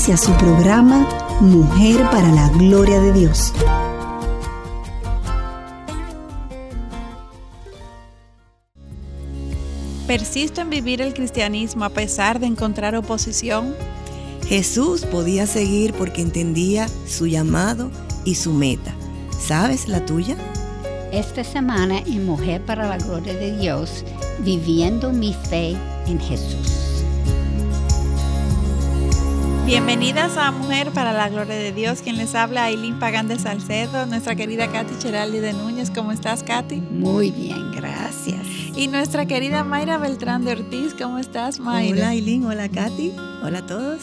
Inicia su programa Mujer para la Gloria de Dios. ¿Persisto en vivir el cristianismo a pesar de encontrar oposición? Jesús podía seguir porque entendía su llamado y su meta. ¿Sabes la tuya? Esta semana en Mujer para la Gloria de Dios, viviendo mi fe en Jesús. Bienvenidas a Mujer para la Gloria de Dios. Quien les habla, Aileen Pagán de Salcedo, nuestra querida Katy Cheraldi de Núñez. ¿Cómo estás, Katy? Muy bien, gracias. Y nuestra querida Mayra Beltrán de Ortiz. ¿Cómo estás, Mayra? Hola, Aileen. Hola, Katy. Hola a todos.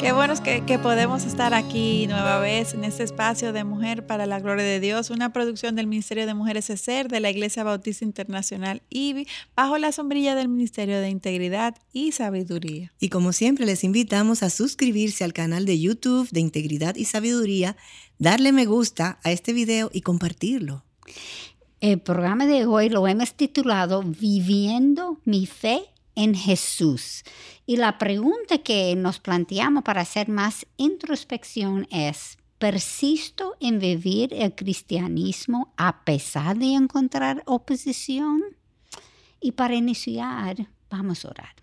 Qué bueno es que, que, podemos estar aquí nueva vez en este espacio de Mujer para la Gloria de Dios, una producción del Ministerio de Mujeres ESER de la Iglesia Bautista Internacional IBI, bajo la sombrilla del Ministerio de Integridad y Sabiduría. Y como siempre, les invitamos a suscribirse al canal de YouTube de Integridad y Sabiduría, darle me gusta a este video y compartirlo. El programa de hoy lo hemos titulado Viviendo mi fe en Jesús. Y la pregunta que nos planteamos para hacer más introspección es, ¿persisto en vivir el cristianismo a pesar de encontrar oposición? Y para iniciar, vamos a orar.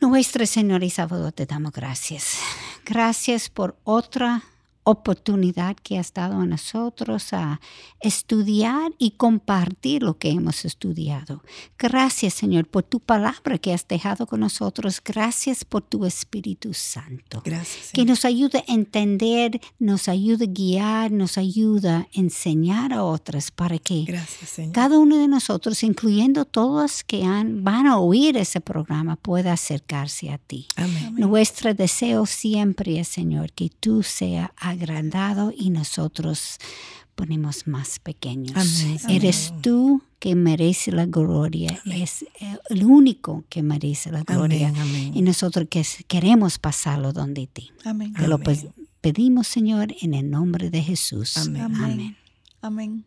Nuestro Señor y Salvador, te damos gracias. Gracias por otra oportunidad que has dado a nosotros a estudiar y compartir lo que hemos estudiado. Gracias, Señor, por tu palabra que has dejado con nosotros. Gracias por tu Espíritu Santo. Gracias. Que nos ayude a entender, nos ayude a guiar, nos ayuda a enseñar a otras para que Gracias, cada uno de nosotros, incluyendo todos que han, van a oír ese programa, pueda acercarse a ti. Amén. Nuestro deseo siempre es, Señor, que tú seas agrandado y nosotros ponemos más pequeños. Amén. Eres tú que merece la gloria, Amén. es el único que merece la gloria. Y nosotros que queremos pasarlo donde ti. Te lo pedimos, Señor, en el nombre de Jesús. Amén. Amén.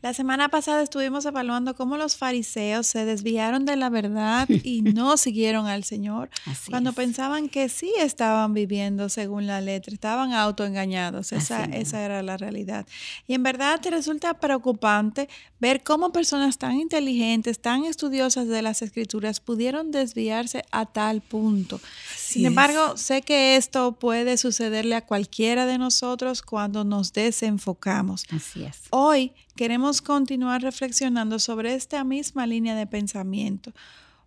La semana pasada estuvimos evaluando cómo los fariseos se desviaron de la verdad y no siguieron al Señor Así cuando es. pensaban que sí estaban viviendo según la letra, estaban autoengañados, esa, Así esa era la realidad. Y en verdad te resulta preocupante ver cómo personas tan inteligentes, tan estudiosas de las escrituras pudieron desviarse a tal punto. Así Sin es. embargo, sé que esto puede sucederle a cualquiera de nosotros cuando nos desenfocamos. Así es. Hoy queremos continuar reflexionando sobre esta misma línea de pensamiento.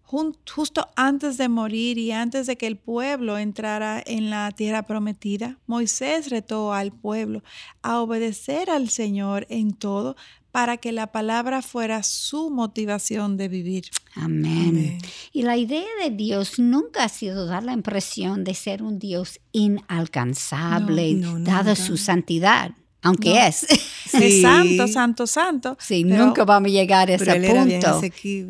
Justo antes de morir y antes de que el pueblo entrara en la tierra prometida, Moisés retó al pueblo a obedecer al Señor en todo para que la palabra fuera su motivación de vivir. Amén. Amén. Y la idea de Dios nunca ha sido dar la impresión de ser un Dios inalcanzable, No, no, dada su santidad, aunque No. es. Sí. santo, santo, santo. Sí, pero- nunca vamos a llegar a ese Pero punto.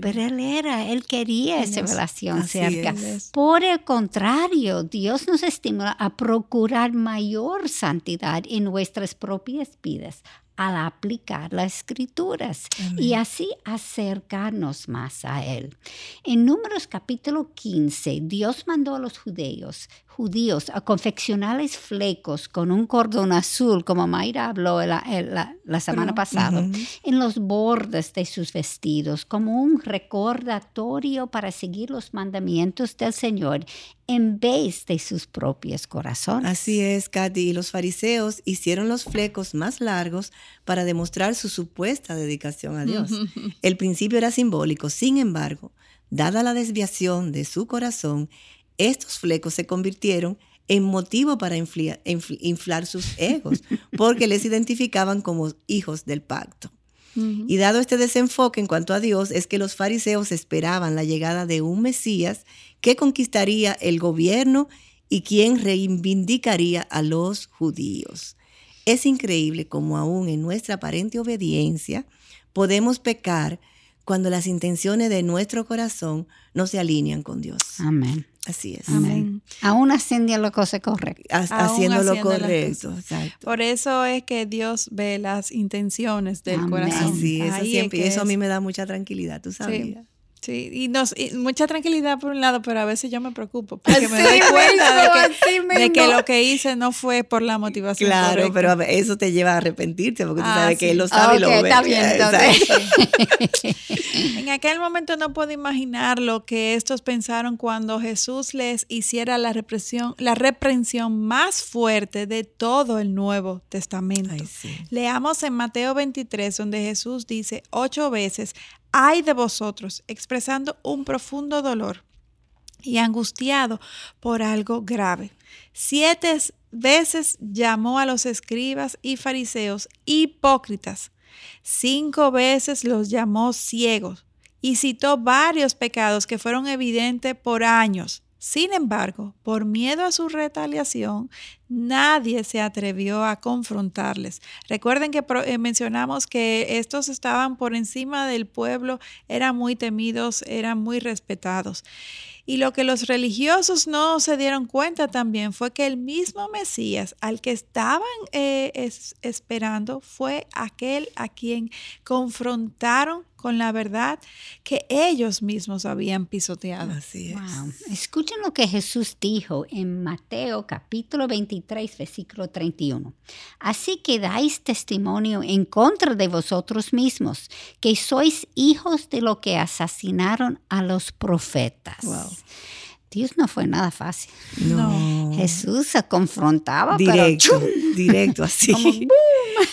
Pero él era, él quería esa relación cerca. es. Por el contrario, Dios nos estimula a procurar mayor santidad en nuestras propias vidas al aplicar las escrituras y así acercarnos más a Él. En Números capítulo 15, Dios mandó a los judíos, judíos a confeccionarles flecos con un cordón azul, como Mayra habló la, la- la semana pasada, en los bordes de sus vestidos, como un recordatorio para seguir los mandamientos del Señor en vez de sus propios corazones. Así es, Katy. Y los fariseos hicieron los flecos más largos para demostrar su supuesta dedicación a Dios. El principio era simbólico, sin embargo, dada la desviación de su corazón, estos flecos se convirtieron en motivo para inflia- infl- inflar sus egos, porque les identificaban como hijos del pacto. Y dado este desenfoque en cuanto a Dios, es que los fariseos esperaban la llegada de un Mesías ¿Qué conquistaría el gobierno y quién reivindicaría a los judíos? Es increíble como aún en nuestra aparente obediencia podemos pecar cuando las intenciones de nuestro corazón no se alinean con Dios. Amén. Así es. Amén. Aún haciendo. Ha- Aún haciendo lo correcto. Exacto. Por eso es que Dios ve las intenciones del Amén. corazón. Así, Ahí es siempre. y que eso a mí me da mucha tranquilidad, tú Sí, sabías. Sí, y, nos, y mucha tranquilidad por un lado, pero a veces yo me preocupo porque me doy cuenta de que, de que lo que hice no fue por la motivación Claro, correcta. pero eso te lleva a arrepentirte porque tú Ah, sabes que sí. él lo sabe y lo ve. está bien, entonces. En aquel momento no puedo imaginar lo que estos pensaron cuando Jesús les hiciera la represión, la reprensión más fuerte de todo el Nuevo Testamento. Ay, sí. Leamos en Mateo 23, donde Jesús dice ocho veces, ay de vosotros, expresando un profundo dolor y angustiado por algo grave. Siete veces llamó a los escribas y fariseos hipócritas. Cinco veces los llamó ciegos y citó varios pecados que fueron evidentes por años. Sin embargo, por miedo a su retaliación, nadie se atrevió a confrontarles. Recuerden que eh, mencionamos que estos estaban por encima del pueblo, eran muy temidos, eran muy respetados. Y lo que los religiosos no se dieron cuenta también fue que el mismo Mesías al que estaban eh, es- esperando fue aquel a quien confrontaron con la verdad que ellos mismos habían pisoteado. Así es. Wow. Escuchen lo que Jesús dijo en Mateo capítulo 23, versículo 31. Así que dais testimonio en contra de vosotros mismos, que sois hijos de lo que asesinaron a los profetas. Wow. Dios no fue nada fácil. No. Jesús se confrontaba, pero Directo, ¡chum! directo, así. Como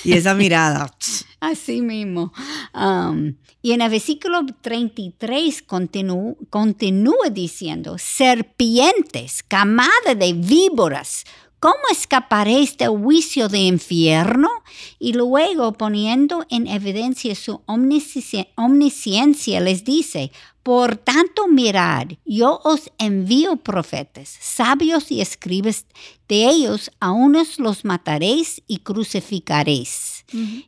y esa mirada. Así mismo. Um, y en el versículo 33 continú- continúa diciendo, serpientes, camada de víboras, ¿cómo escaparéis del juicio de infierno? Y luego poniendo en evidencia su omnisci- omnisciencia, les dice, por tanto, mirad, yo os envío profetas, sabios y escribas, de ellos a unos los mataréis y crucificaréis,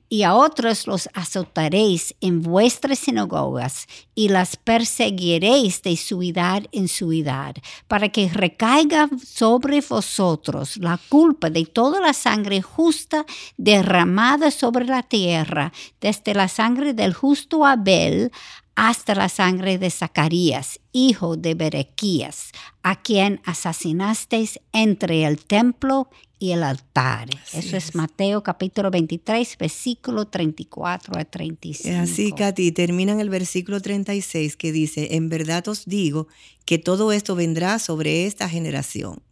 y a otros los azotaréis en vuestras sinagogas, y las perseguiréis de ciudad en ciudad, para que recaiga sobre vosotros la culpa de toda la sangre justa derramada sobre la tierra, desde la sangre del justo Abel hasta la sangre de Zacarías, hijo de Berequías, a quien asesinasteis entre el templo y el altar. Así Eso es. es. Mateo capítulo 23, versículo 34 a 35. Es así, Katy, termina en el versículo 36 que dice, en verdad os digo que todo esto vendrá sobre esta generación.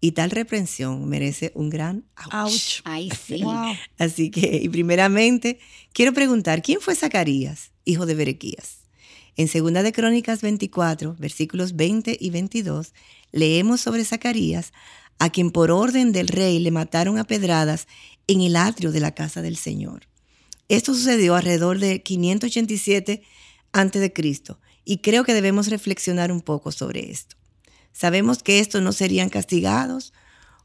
Y tal reprensión merece un gran. Ouch. Ay, sí. Wow. Así que, y primeramente, quiero preguntar, ¿quién fue Zacarías, hijo de Berequías? En Segunda de Crónicas 24, versículos 20 y 22, leemos sobre Zacarías, a quien por orden del rey le mataron a pedradas en el atrio de la casa del Señor. Esto sucedió alrededor de 587 a.C. y creo que debemos reflexionar un poco sobre esto. Sabemos que estos no serían castigados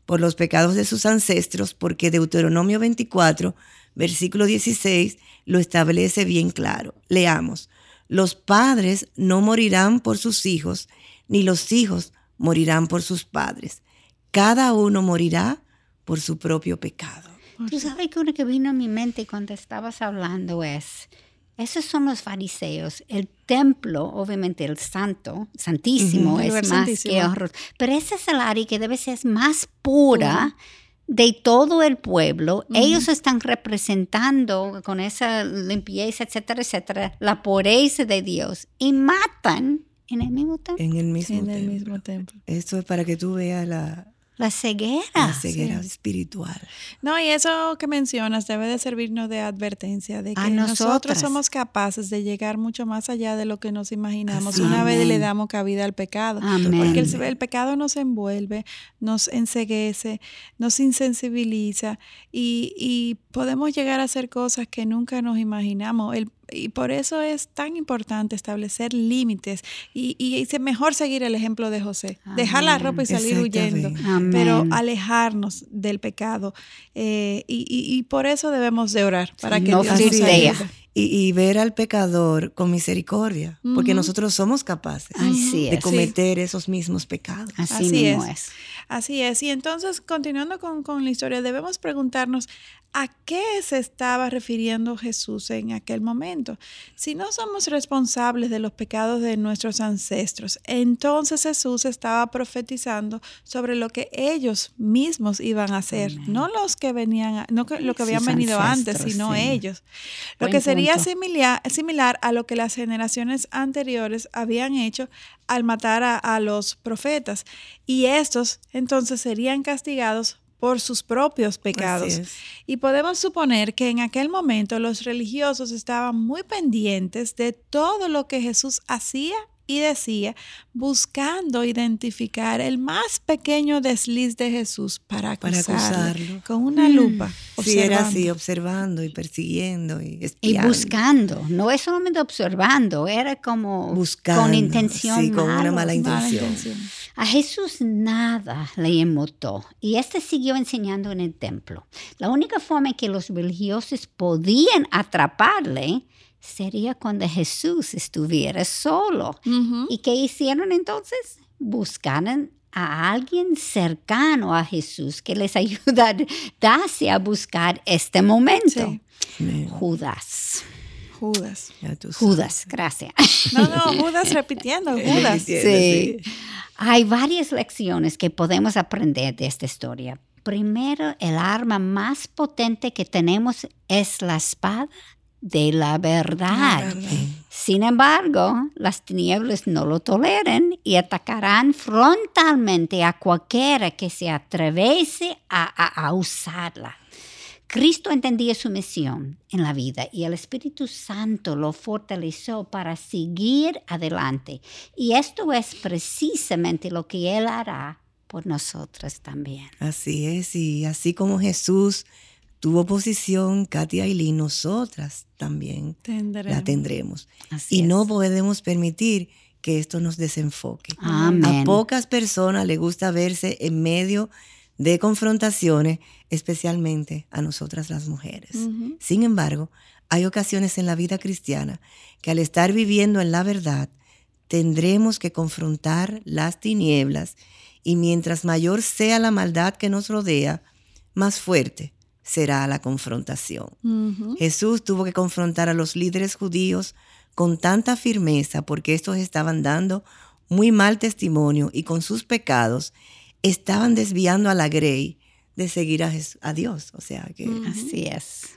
por los pecados de sus ancestros, porque Deuteronomio 24, versículo 16, lo establece bien claro. Leamos, los padres no morirán por sus hijos, ni los hijos morirán por sus padres. Cada uno morirá por su propio pecado. Tú sabes que uno que vino a mi mente cuando estabas hablando es, esos son los fariseos. El templo, obviamente el santo, santísimo, Ujú. El es más santísimo. que horror. Pero ese es el área que debe ser más pura de todo el pueblo. Ellos están representando con esa limpieza, etcétera, etcétera, la pureza de Dios y matan en el mismo templo. En el mismo en el templo. mismo templo. Esto es para que tú veas la, La ceguera. la ceguera espiritual. No, y eso que mencionas debe de servirnos de advertencia de que A nosotros somos capaces de llegar mucho más allá de lo que nos imaginamos Así una vez le damos cabida al pecado. Amén. Porque el, el pecado nos envuelve, nos enseguece, nos insensibiliza y, y podemos llegar a hacer cosas que nunca nos imaginamos. El, y por eso es tan importante establecer límites y, y es mejor seguir el ejemplo de José, dejar la ropa y salir huyendo, pero alejarnos del pecado. Eh, y, y, por eso debemos de orar, para que Dios nos ayude y, ver al pecador con misericordia, porque nosotros somos capaces de cometer esos mismos pecados. Así, es. Así es. Y entonces, continuando con, con la historia, debemos preguntarnos, ¿A qué se estaba refiriendo Jesús en aquel momento? Si no somos responsables de los pecados de nuestros ancestros, entonces Jesús estaba profetizando sobre lo que ellos mismos iban a hacer, no los que venían, no lo que habían venido antes, sino ellos. Lo que sería similar, similar, a lo que las generaciones anteriores habían hecho al matar a, a los profetas. Y estos entonces serían castigados por sus propios pecados. Y podemos suponer que en aquel momento los religiosos estaban muy pendientes de todo lo que Jesús hacía y decía, buscando identificar el más pequeño desliz de Jesús para acusarlo, con una mm. lupa. Sí, era así, observando y persiguiendo y espiando. Y buscando, no es solamente observando, era como buscando, con intención sí, con una mala intención. A Jesús nada le emotó y este siguió enseñando en el templo. La única forma en que los religiosos podían atraparle sería cuando Jesús estuviera solo. ¿Y qué hicieron entonces? Buscaron a alguien cercano a Jesús que les ayudase a buscar este momento. Judas. Judas. Judas, gracias. No, no, Judas repitiendo, Judas. sí. Hay varias lecciones que podemos aprender de esta historia. Primero, el arma más potente que tenemos es la espada de la verdad. Sin embargo, las tinieblas no lo toleren y atacarán frontalmente a cualquiera que se atreviese a, usarla. Cristo entendía su misión en la vida y el Espíritu Santo lo fortaleció para seguir adelante. Y esto es precisamente lo que Él hará por nosotras también. Así es, y así como Jesús tuvo posición Katia y nosotras también la tendremos. y no podemos permitir que esto nos desenfoque. A pocas personas les gusta verse en medio de confrontaciones, especialmente a nosotras las mujeres. Sin embargo, hay ocasiones en la vida cristiana que al estar viviendo en la verdad, tendremos que confrontar las tinieblas y mientras mayor sea la maldad que nos rodea, más fuerte será la confrontación. Jesús tuvo que confrontar a los líderes judíos con tanta firmeza porque estos estaban dando muy mal testimonio y con sus pecados estaban desviando a la grey de seguir a, Dios. O sea que... Así es.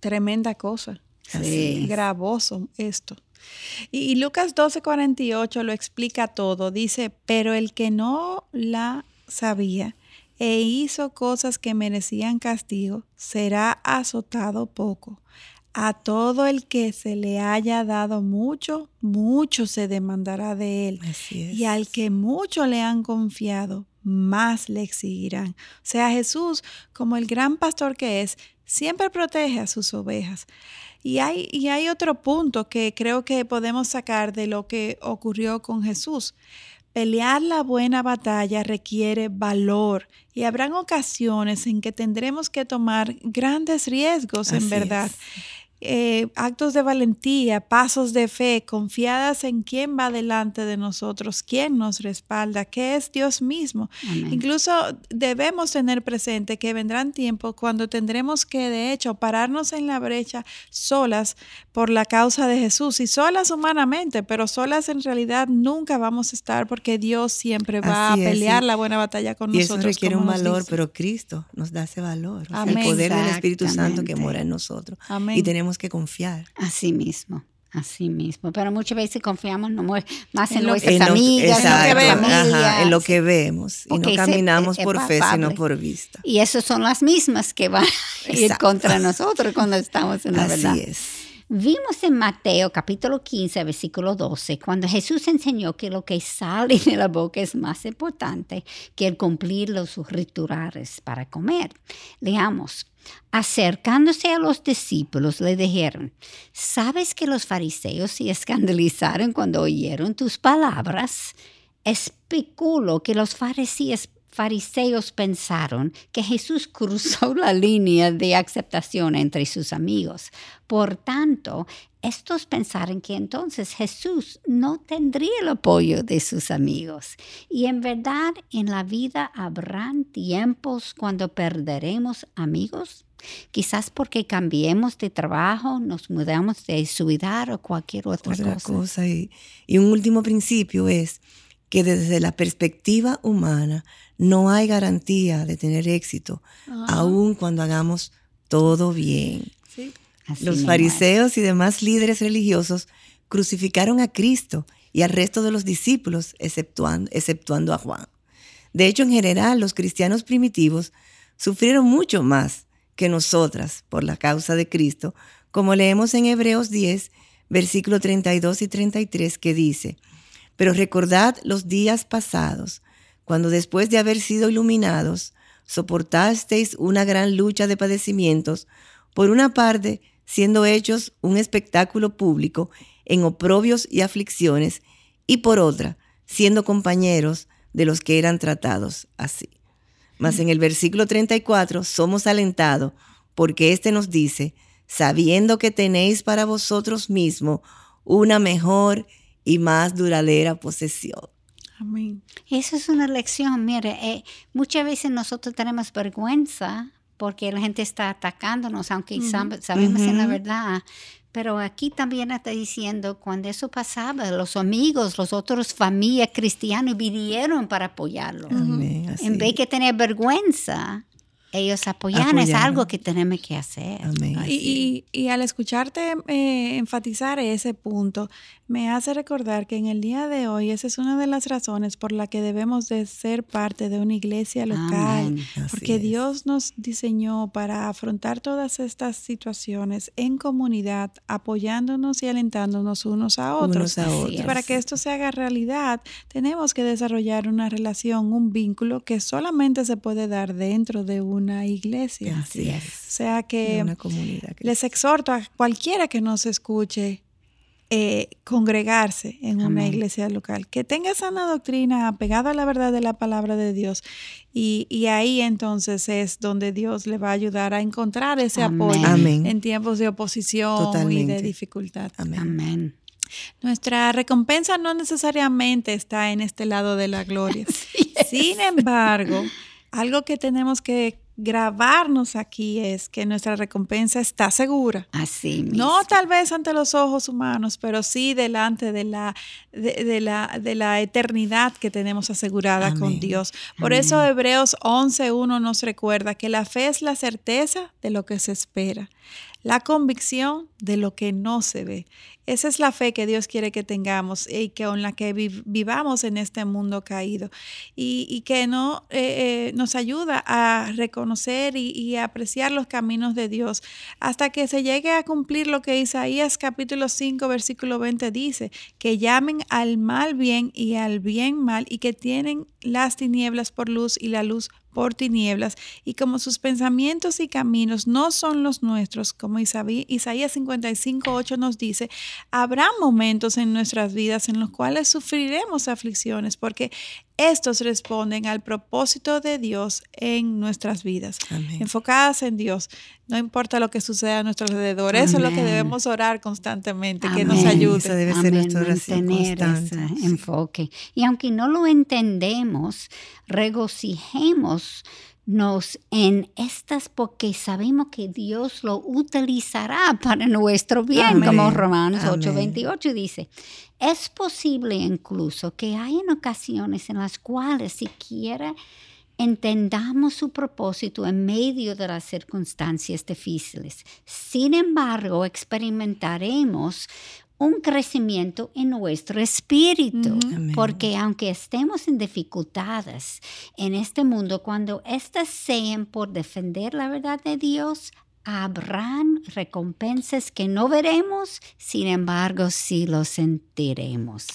tremenda cosa. Sí. Gravoso esto. Y, y Lucas 12:48 lo explica todo. Dice, pero el que no la sabía, e hizo cosas que merecían castigo, será azotado poco. A todo el que se le haya dado mucho, mucho se demandará de él. Y al que mucho le han confiado, más le exigirán. O sea, Jesús, como el gran pastor que es, siempre protege a sus ovejas. Y hay, y hay otro punto que creo que podemos sacar de lo que ocurrió con Jesús. Pelear la buena batalla requiere valor y habrán ocasiones en que tendremos que tomar grandes riesgos, en verdad. Eh, actos de valentía, pasos de fe, confiadas en quién va delante de nosotros, quién nos respalda, que es Dios mismo. Incluso debemos tener presente que vendrán tiempos cuando tendremos que, de hecho, pararnos en la brecha solas por la causa de Jesús y solas humanamente, pero solas en realidad nunca vamos a estar porque Dios siempre va a pelear la buena batalla con nosotros. Y eso requiere un valor, pero Cristo nos da ese valor, el poder del Espíritu Santo que mora en nosotros. Y tenemos que confiar. Así mismo. Así mismo, pero muchas veces confiamos más en, nuestras amigas, en, lo que vemos y no caminamos por fe, sino por vista. Y esas son las mismas que van a ir contra nosotros cuando estamos en la verdad. Así es. Vimos en Mateo capítulo 15, versículo 12, cuando Jesús enseñó que lo que sale de la boca es más importante que el cumplir los rituales para comer. Leamos. Acercándose a los discípulos, le dijeron, ¿sabes que los fariseos se escandalizaron cuando oyeron tus palabras? Especulo que los fariseos fariseos pensaron que Jesús cruzó la línea de aceptación entre sus amigos. Por tanto, estos pensaron que entonces Jesús no tendría el apoyo de sus amigos. Y en verdad en la vida habrán tiempos cuando perderemos amigos. Quizás porque cambiemos de trabajo, nos mudamos de ciudad o cualquier otra, cosa. Y, y un último principio es que desde la perspectiva humana no hay garantía de tener éxito, aun cuando hagamos todo bien. Los fariseos y demás líderes religiosos crucificaron a Cristo y al resto de los discípulos, exceptuando, exceptuando a Juan. De hecho, en general, los cristianos primitivos sufrieron mucho más que nosotras por la causa de Cristo, como leemos en Hebreos 10, versículos 32 y 33, que dice, Pero recordad los días pasados, cuando después de haber sido iluminados, soportasteis una gran lucha de padecimientos, por una parte, siendo hechos un espectáculo público en oprobios y aflicciones, y por otra, siendo compañeros de los que eran tratados así. Mas en el versículo 34 somos alentados porque éste nos dice, sabiendo que tenéis para vosotros mismos una mejor y más duradera posesión. Amén. Esa es una lección. Mire, eh, muchas veces nosotros tenemos vergüenza porque la gente está atacándonos, aunque sabemos en la verdad. Pero aquí también está diciendo, cuando eso pasaba, los amigos, los otros familias cristianos vinieron para apoyarlo. en vez de tener vergüenza, ellos apoyan, es algo que tenemos que hacer. Y, y, al escucharte eh, enfatizar ese punto, me hace recordar que en el día de hoy esa es una de las razones por la que debemos de ser parte de una iglesia local, porque Dios nos diseñó para afrontar todas estas situaciones en comunidad, apoyándonos y alentándonos unos a otros. Y para que esto se haga realidad, tenemos que desarrollar una relación, un vínculo que solamente se puede dar dentro de una iglesia. Así es. O sea que les exhorto a cualquiera que nos escuche eh, congregarse en una iglesia local, que tenga sana doctrina apegada a la verdad de la palabra de Dios. Y, ahí entonces es donde Dios le va a ayudar a encontrar ese apoyo en tiempos de oposición y de dificultad. Amén. Nuestra recompensa no necesariamente está en este lado de la gloria. Sin embargo, algo que tenemos que grabarnos aquí es que nuestra recompensa está segura. Así No tal vez ante los ojos humanos, pero sí delante de la, de, la, de la eternidad que tenemos asegurada con Dios. Por eso Hebreos 11.1 nos recuerda que la fe es la certeza de lo que se espera, la convicción de lo que no se ve. Esa es la fe que Dios quiere que tengamos y que con la que vivamos en este mundo caído y, que no, eh, eh, nos ayuda a reconocer y, apreciar los caminos de Dios hasta que se llegue a cumplir lo que Isaías capítulo 5 versículo 20 dice, que llamen al mal bien y al bien mal y que tienen las tinieblas por luz y la luz por tinieblas, y como sus pensamientos y caminos no son los nuestros, como Isaías 55, 8 nos dice, habrá momentos en nuestras vidas en los cuales sufriremos aflicciones, porque estos responden al propósito de Dios en nuestras vidas, enfocadas en Dios. No importa lo que suceda a nuestro alrededor, eso es lo que debemos orar constantemente, que nos ayude. Eso debe ser nuestra oración constante. Ese enfoque. Y aunque no lo entendemos, regocijemos nos en estas porque sabemos que Dios lo utilizará para nuestro bien, como Romanos 8:28 dice. Es posible incluso que hayan ocasiones en las cuales siquiera entendamos su propósito en medio de las circunstancias difíciles. Sin embargo, experimentaremos un crecimiento en nuestro espíritu, porque aunque estemos en dificultades en este mundo, cuando éstas sean por defender la verdad de Dios, habrán recompensas que no veremos, sin embargo sí lo sentiremos.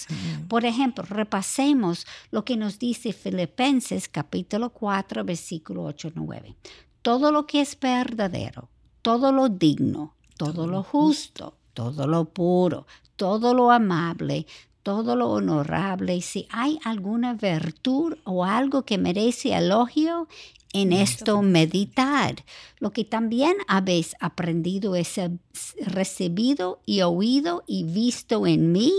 Por ejemplo, repasemos lo que nos dice Filipenses capítulo 4, versículo 8 9. Todo lo que es verdadero, todo lo digno, todo lo justo, todo lo puro, todo lo amable, todo lo honorable, y si hay alguna virtud o algo que merece elogio, en esto meditar. Lo que también habéis aprendido es recibido y oído y visto en mí,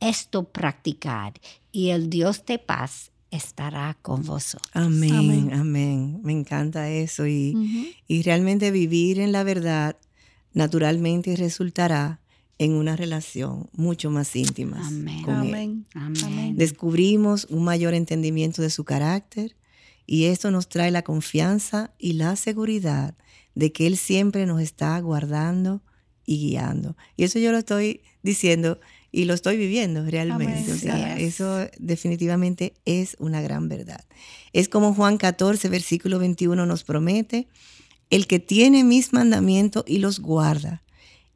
esto practicar. Y el Dios de paz estará con vosotros. Amén, amén. Me encanta eso. Y, y realmente vivir en la verdad naturalmente resultará en una relación mucho más íntima. Amén. Amén. Descubrimos un mayor entendimiento de su carácter y esto nos trae la confianza y la seguridad de que Él siempre nos está guardando y guiando. Y eso yo lo estoy diciendo y lo estoy viviendo realmente. O sea, eso definitivamente es una gran verdad. Es como Juan 14, versículo 21 nos promete, el que tiene mis mandamientos y los guarda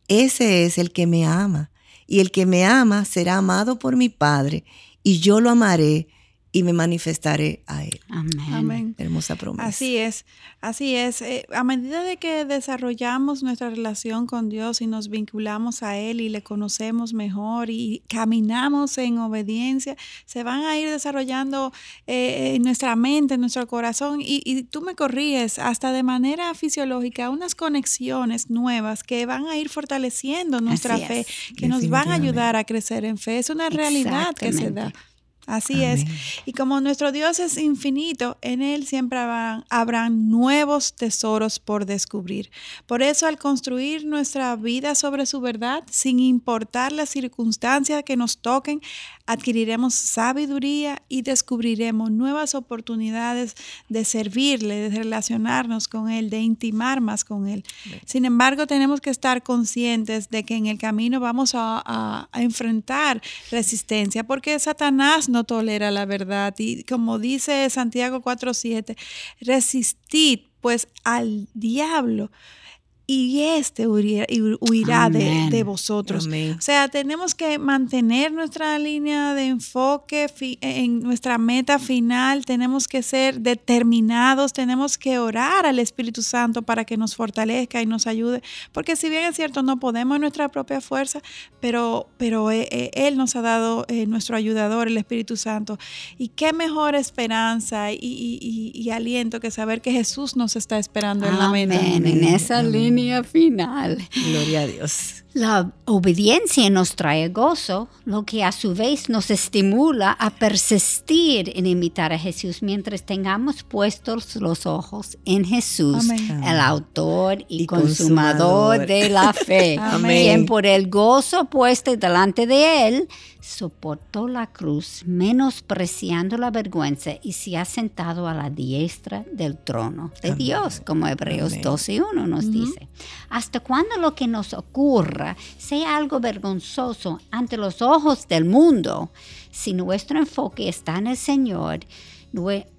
ese es el que me ama. Y el que me ama será amado por mi Padre, y yo lo amaré y me manifestaré a Él. Amén. Hermosa promesa. Así es, así es. Eh, a medida de que desarrollamos nuestra relación con Dios y nos vinculamos a Él y le conocemos mejor y caminamos en obediencia, se van a ir desarrollando eh, en nuestra mente, en nuestro corazón y, y, tú me corríes hasta de manera fisiológica unas conexiones nuevas que van a ir fortaleciendo nuestra fe, que nos van a ayudar a crecer en fe. Es una realidad que se da. Así es. Y como nuestro Dios es infinito, en Él siempre habrán, nuevos tesoros por descubrir. Por eso al construir nuestra vida sobre su verdad, sin importar las circunstancias que nos toquen, adquiriremos sabiduría y descubriremos nuevas oportunidades de servirle, de relacionarnos con Él, de intimar más con Él. Sin embargo, tenemos que estar conscientes de que en el camino vamos a, a enfrentar resistencia, porque Satanás no tolera la verdad. Y como dice Santiago 4.7, resistid pues al diablo y este huirá, de, vosotros. O sea, tenemos que mantener nuestra línea de enfoque en nuestra meta final, tenemos que ser determinados, tenemos que orar al Espíritu Santo para que nos fortalezca y nos ayude, porque si bien es cierto, no podemos en nuestra propia fuerza, pero, pero eh, eh, Él nos ha dado eh, nuestro ayudador, el Espíritu Santo. Y qué mejor esperanza y, aliento que saber que Jesús nos está esperando en la meta. En esa línea final. Gloria a Dios. La obediencia nos trae gozo, lo que a su vez nos estimula a persistir en imitar a Jesús mientras tengamos puestos los ojos en Jesús, el autor y, consumador, de la fe, quien por el gozo puesto delante de él soportó la cruz, menospreciando la vergüenza y se ha sentado a la diestra del trono de Dios, como Hebreos 12.1 nos dice. ¿Hasta cuándo lo que nos ocurra sea algo vergonzoso ante los ojos del mundo? Si nuestro enfoque está en el Señor,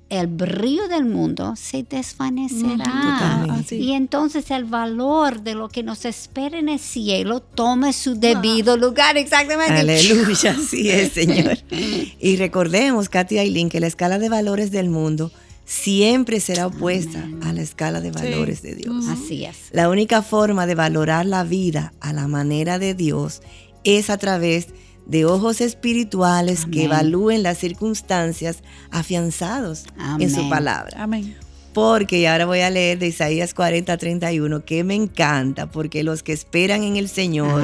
el brillo del mundo se desvanecerá. y entonces el valor de lo que nos espera en el cielo toma su debido lugar. Exactamente. Aleluya, así es, Señor. y recordemos, Katy Aileen, que la escala de valores del mundo siempre será opuesta a la escala de valores de Dios. Así es. La única forma de valorar la vida a la manera de Dios es a través de ojos espirituales que evalúen las circunstancias afianzados en su palabra. Amén. Porque, y ahora voy a leer de Isaías 40, 31, que me encanta, porque los que esperan en el Señor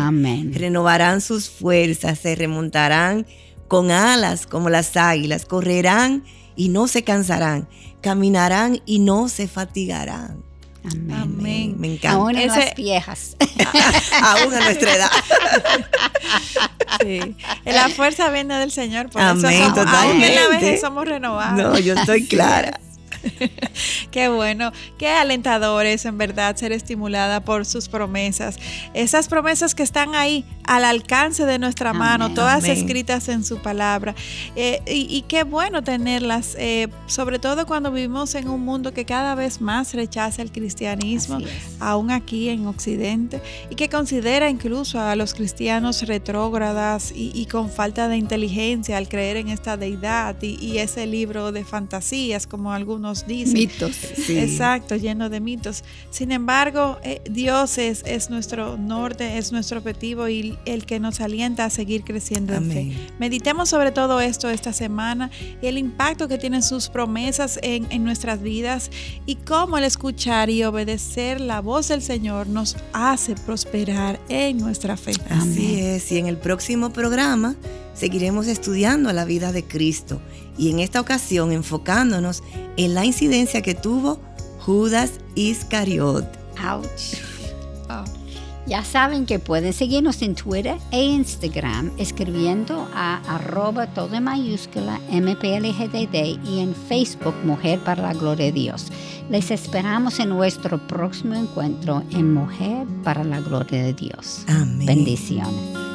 renovarán sus fuerzas, se remontarán con alas como las águilas, correrán y no se cansarán, caminarán y no se fatigarán. Amén. Me encanta. Aún en las viejas. Aún a nuestra edad. Sí. La fuerza viene del Señor. Por Amén, eso totalmente. Aún en la vejez somos renovados. No, yo estoy clara. qué bueno, qué alentador es en verdad ser estimulada por sus promesas. Esas promesas que están ahí al alcance de nuestra mano, todas escritas en su palabra. Eh, y, qué bueno tenerlas, eh, sobre todo cuando vivimos en un mundo que cada vez más rechaza el cristianismo, aún aquí en Occidente, y que considera incluso a los cristianos retrógradas y, con falta de inteligencia al creer en esta deidad y, ese libro de fantasías, como algunos dicen. Mitos. Exacto, lleno de mitos. Sin embargo, eh, Dios es, es, nuestro norte, es nuestro objetivo y el que nos alienta a seguir creciendo en fe. Meditemos sobre todo esto esta semana y el impacto que tienen sus promesas en, en nuestras vidas y cómo el escuchar y obedecer la voz del Señor nos hace prosperar en nuestra fe. Así es, y en el próximo programa seguiremos estudiando la vida de Cristo y en esta ocasión enfocándonos en la incidencia que tuvo Judas Iscariot. Ouch. Ya saben que pueden seguirnos en Twitter e Instagram escribiendo a arroba todo en mayúscula MPLGDD y en Facebook Mujer para la Gloria de Dios. Les esperamos en nuestro próximo encuentro en Mujer para la Gloria de Dios. Amén. Bendiciones.